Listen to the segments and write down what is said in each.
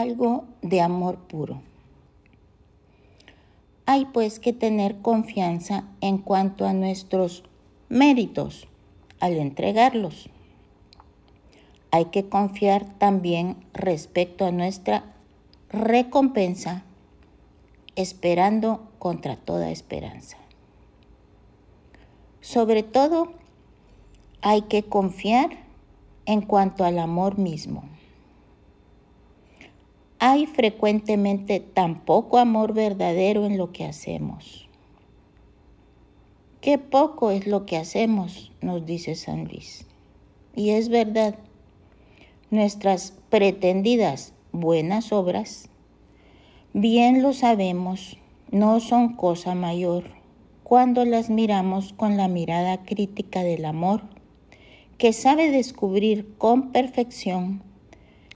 algo de amor puro. Hay pues que tener confianza en cuanto a nuestros méritos al entregarlos. Hay que confiar también respecto a nuestra recompensa, esperando contra toda esperanza. Sobre todo, hay que confiar en cuanto al amor mismo. Hay frecuentemente tan poco amor verdadero en lo que hacemos. Qué poco es lo que hacemos, nos dice San Luis. Y es verdad, nuestras pretendidas buenas obras, bien lo sabemos, no son cosa mayor cuando las miramos con la mirada crítica del amor, que sabe descubrir con perfección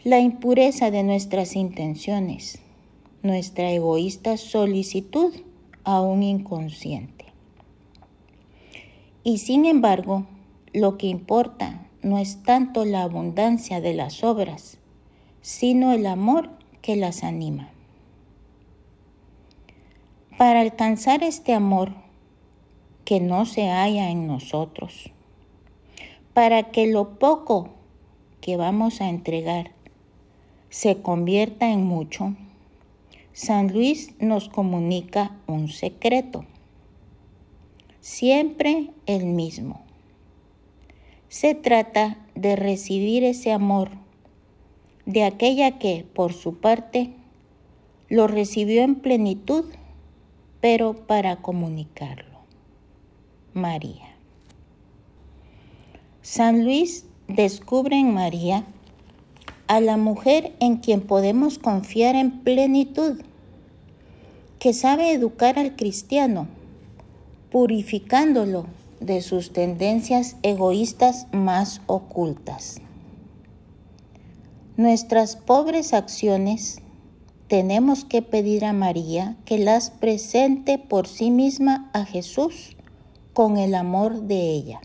la impureza de nuestras intenciones, nuestra egoísta solicitud a un inconsciente. Y sin embargo, lo que importa no es tanto la abundancia de las obras, sino el amor que las anima. Para alcanzar este amor que no se halla en nosotros, para que lo poco que vamos a entregar se convierta en mucho, San Luis nos comunica un secreto, siempre el mismo. Se trata de recibir ese amor de aquella que, por su parte, lo recibió en plenitud, pero para comunicarlo. María. San Luis descubre en María a la mujer en quien podemos confiar en plenitud, que sabe educar al cristiano, purificándolo de sus tendencias egoístas más ocultas. Nuestras pobres acciones tenemos que pedir a María que las presente por sí misma a Jesús con el amor de ella.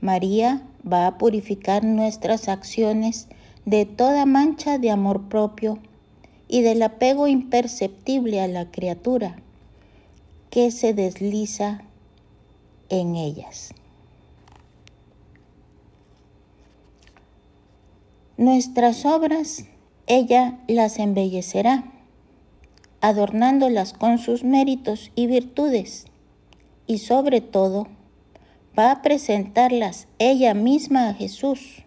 María va a purificar nuestras acciones de toda mancha de amor propio y del apego imperceptible a la criatura que se desliza en ellas. Nuestras obras ella las embellecerá, adornándolas con sus méritos y virtudes, y sobre todo va a presentarlas ella misma a Jesús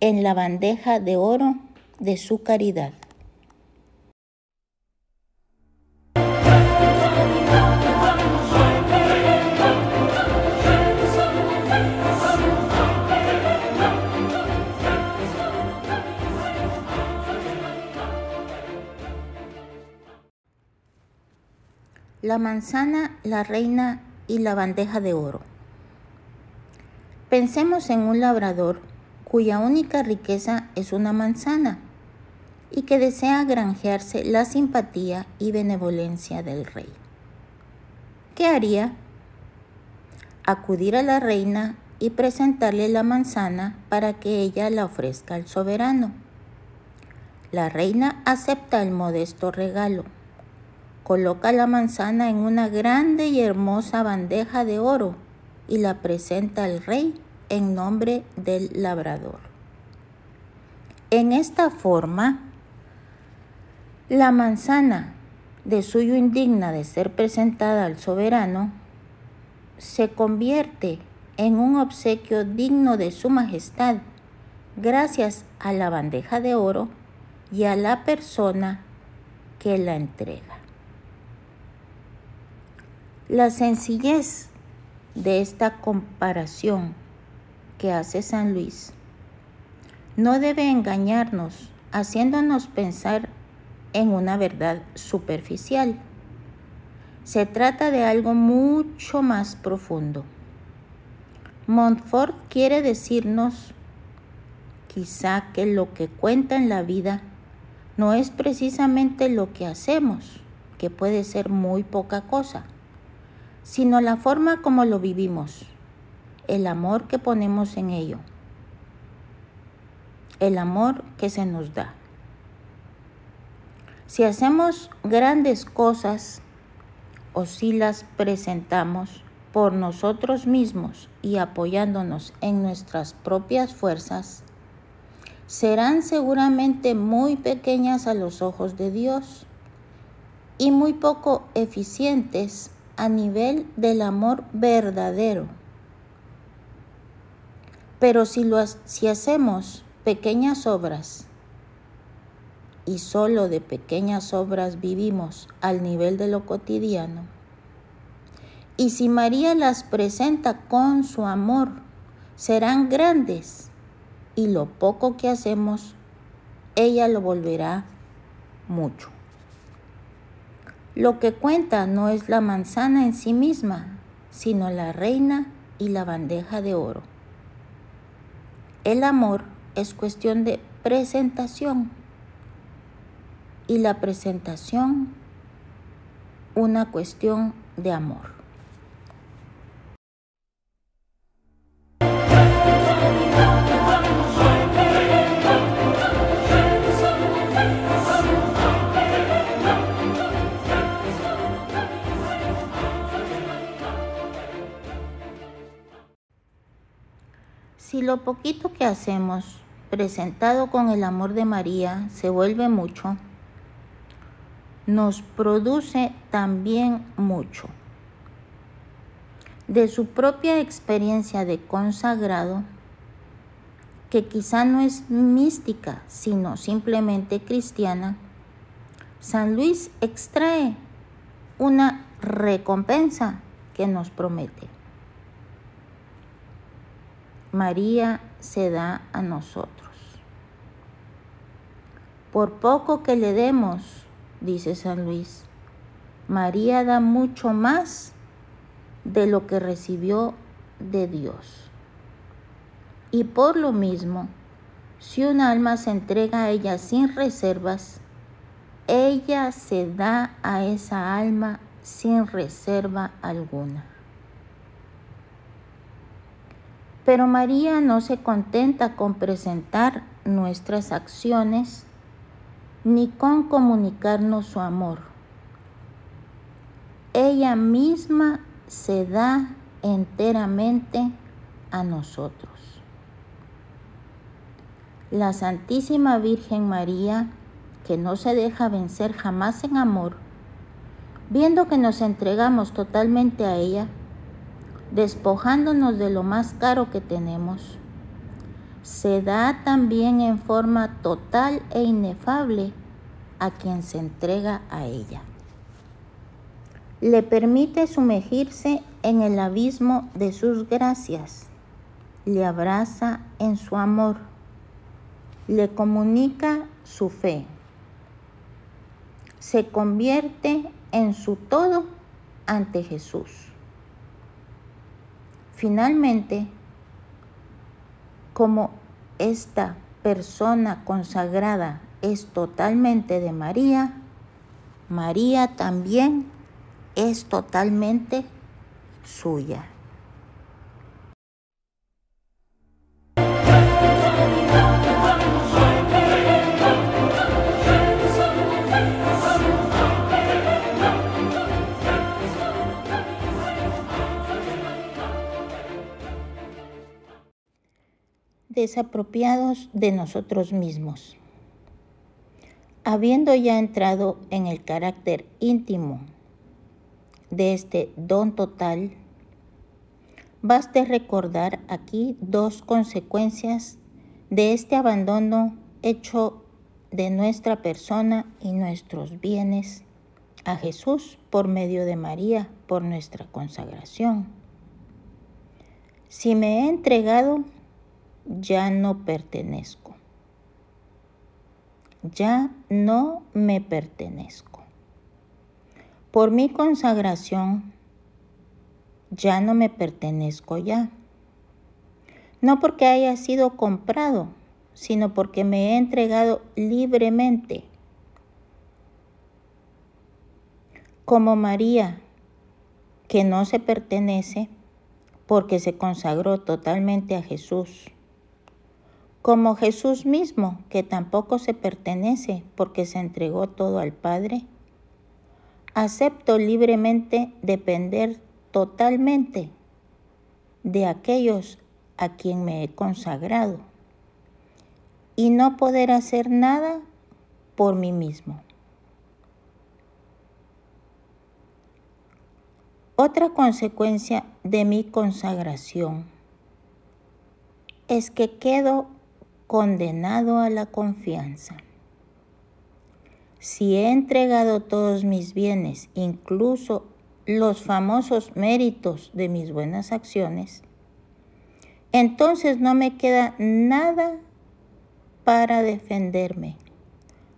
en la bandeja de oro de su caridad. La manzana, la reina y la bandeja de oro. Pensemos en un labrador cuya única riqueza es una manzana y que desea granjearse la simpatía y benevolencia del rey. ¿Qué haría? Acudir a la reina y presentarle la manzana para que ella la ofrezca al soberano. La reina acepta el modesto regalo. Coloca la manzana en una grande y hermosa bandeja de oro y la presenta al rey en nombre del labrador. En esta forma, la manzana, de suyo indigna de ser presentada al soberano, se convierte en un obsequio digno de su majestad gracias a la bandeja de oro y a la persona que la entrega. La sencillez de esta comparación que hace San Luis no debe engañarnos haciéndonos pensar en una verdad superficial. Se trata de algo mucho más profundo. Montfort quiere decirnos quizá que lo que cuenta en la vida no es precisamente lo que hacemos, que puede ser muy poca cosa, sino la forma como lo vivimos el amor que ponemos en ello, el amor que se nos da. Si hacemos grandes cosas o si las presentamos por nosotros mismos y apoyándonos en nuestras propias fuerzas, serán seguramente muy pequeñas a los ojos de Dios y muy poco eficientes a nivel del amor verdadero. Pero si, lo, si hacemos pequeñas obras y solo de pequeñas obras vivimos al nivel de lo cotidiano, y si María las presenta con su amor, serán grandes y lo poco que hacemos, ella lo volverá mucho. Lo que cuenta no es la manzana en sí misma, sino la reina y la bandeja de oro. El amor es cuestión de presentación y la presentación una cuestión de amor. Lo poquito que hacemos, presentado con el amor de María, se vuelve mucho, nos produce también mucho. De su propia experiencia de consagrado, que quizá no es mística, sino simplemente cristiana, San Luis extrae una recompensa que nos promete. María se da a nosotros. Por poco que le demos, dice San Luis, María da mucho más de lo que recibió de Dios. Y por lo mismo, si un alma se entrega a ella sin reservas, ella se da a esa alma sin reserva alguna. Pero María no se contenta con presentar nuestras acciones ni con comunicarnos su amor. Ella misma se da enteramente a nosotros. La Santísima Virgen María, que no se deja vencer jamás en amor, viendo que nos entregamos totalmente a ella, despojándonos de lo más caro que tenemos, se da también en forma total e inefable a quien se entrega a ella. Le permite sumergirse en el abismo de sus gracias, le abraza en su amor, le comunica su fe, se convierte en su todo ante Jesús. Finalmente, como esta persona consagrada es totalmente de María, María también es totalmente suya. Desapropiados de nosotros mismos. Habiendo ya entrado en el carácter íntimo de este don total, baste recordar aquí dos consecuencias de este abandono hecho de nuestra persona y nuestros bienes a Jesús por medio de María, por nuestra consagración. Si me he entregado ya no pertenezco. Ya no me pertenezco. Por mi consagración, ya no me pertenezco ya. No porque haya sido comprado, sino porque me he entregado libremente. Como María, que no se pertenece porque se consagró totalmente a Jesús como Jesús mismo, que tampoco se pertenece porque se entregó todo al Padre, acepto libremente depender totalmente de aquellos a quien me he consagrado y no poder hacer nada por mí mismo. Otra consecuencia de mi consagración es que quedo condenado a la confianza. Si he entregado todos mis bienes, incluso los famosos méritos de mis buenas acciones, entonces no me queda nada para defenderme.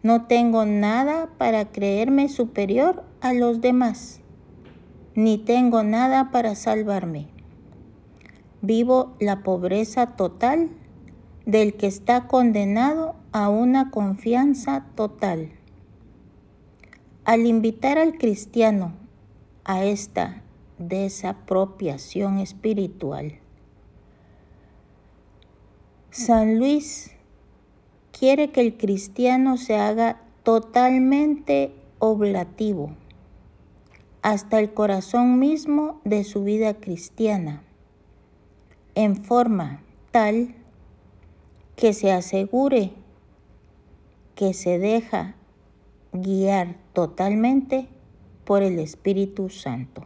No tengo nada para creerme superior a los demás, ni tengo nada para salvarme. Vivo la pobreza total del que está condenado a una confianza total. Al invitar al cristiano a esta desapropiación espiritual, San Luis quiere que el cristiano se haga totalmente oblativo hasta el corazón mismo de su vida cristiana, en forma tal que se asegure que se deja guiar totalmente por el Espíritu Santo.